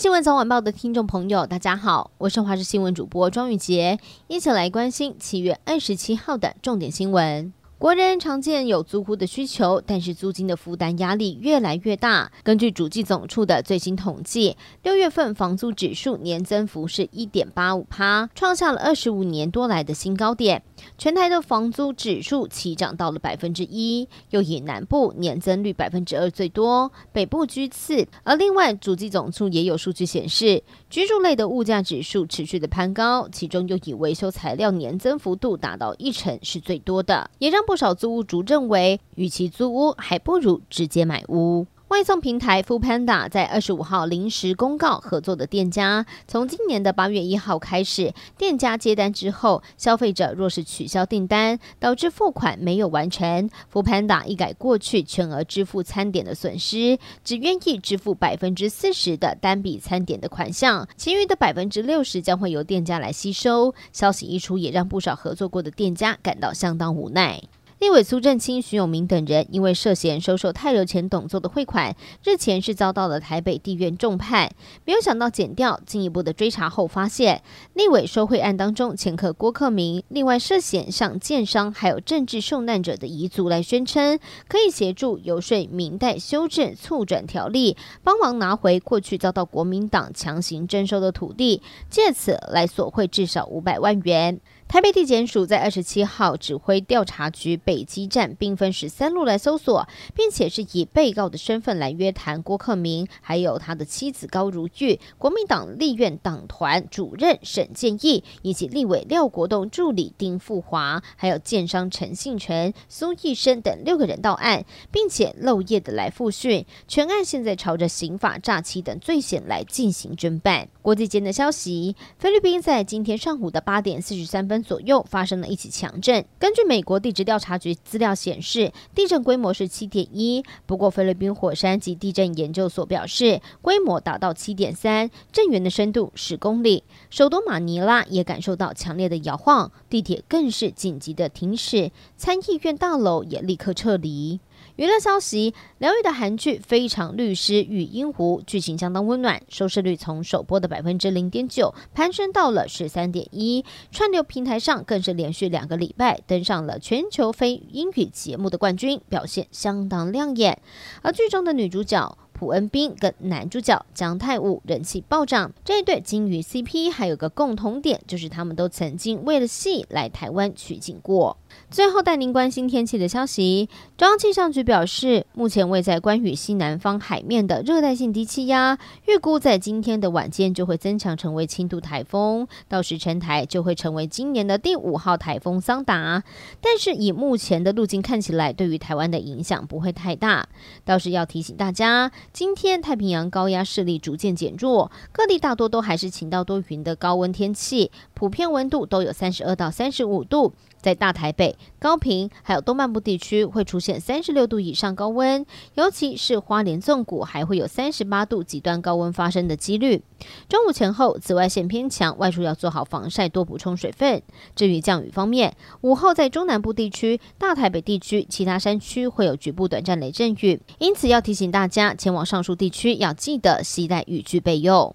新闻早晚报的听众朋友，大家好，我是华视新闻主播庄宇杰，一起来关心七月二十七号的重点新闻。国人常见有租屋的需求，但是租金的负担压力越来越大。根据主计总处的最新统计，六月份房租指数年增幅是一点八五趴，创下了二十五年多来的新高点。全台的房租指数齐涨到了百分之一，又以南部年增率百分之二最多，北部居次。而另外，主计总处也有数据显示，居住类的物价指数持续的攀高，其中又以维修材料年增幅度达到一成是最多的，也让不少租屋族认为，与其租屋，还不如直接买屋。外送平台 Foodpanda 在二十五号临时公告合作的店家，从今年的八月一号开始，店家接单之后，消费者若是取消订单，导致付款没有完成，Foodpanda 一改过去全额支付餐点的损失，只愿意支付百分之四十的单笔餐点的款项，其余的百分之六十将会由店家来吸收。消息一出，也让不少合作过的店家感到相当无奈。立委苏振清、徐永明等人因为涉嫌收受泰流前董座的汇款，日前是遭到了台北地院重判。没有想到检调进一步的追查后，发现立委收贿案当中，前客郭克明另外涉嫌向建商还有政治受难者的遗族来宣称，可以协助游说民代修正促转条例，帮忙拿回过去遭到国民党强行征收的土地，借此来索贿至少五百万元。台北地检署在二十七号指挥调查局北基站并分十三路来搜索，并且是以被告的身份来约谈郭克明，还有他的妻子高如玉、国民党立院党团主任沈建义，以及立委廖国栋助理丁富华，还有建商陈信全、苏奕生等六个人到案，并且漏夜的来复讯。全案现在朝着刑法诈欺等罪嫌来进行侦办。国际间的消息，菲律宾在今天上午的八点四十三分左右发生了一起强震。根据美国地质调查据资料显示，地震规模是七点一。不过，菲律宾火山及地震研究所表示，规模达到七点三，震源的深度十公里。首都马尼拉也感受到强烈的摇晃，地铁更是紧急的停驶，参议院大楼也立刻撤离。娱乐消息：疗愈的韩剧《非常律师禹英禑》剧情相当温暖，收视率从首播的百分之零点九攀升到了十三点一，串流平台上更是连续两个礼拜登上了全球非英语节目的冠军，表现相当亮眼。而剧中的女主角朴恩斌跟男主角姜泰武人气暴涨，这一对金鱼 CP 还有个共同点，就是他们都曾经为了戏来台湾取景过。最后带您关心天气的消息。中央气象局表示，目前位在关于西南方海面的热带性低气压，预估在今天的晚间就会增强成为轻度台风，到时成台就会成为今年的第五号台风桑达。但是以目前的路径看起来，对于台湾的影响不会太大。倒是要提醒大家，今天太平洋高压势力逐渐减弱，各地大多都还是晴到多云的高温天气，普遍温度都有三十二到三十五度。在大台北、高平还有东半部地区会出现三十六度以上高温，尤其是花莲纵谷还会有三十八度极端高温发生的几率。中午前后紫外线偏强，外出要做好防晒，多补充水分。至于降雨方面，午后在中南部地区、大台北地区、其他山区会有局部短暂雷阵雨，因此要提醒大家前往上述地区要记得携带雨具备用。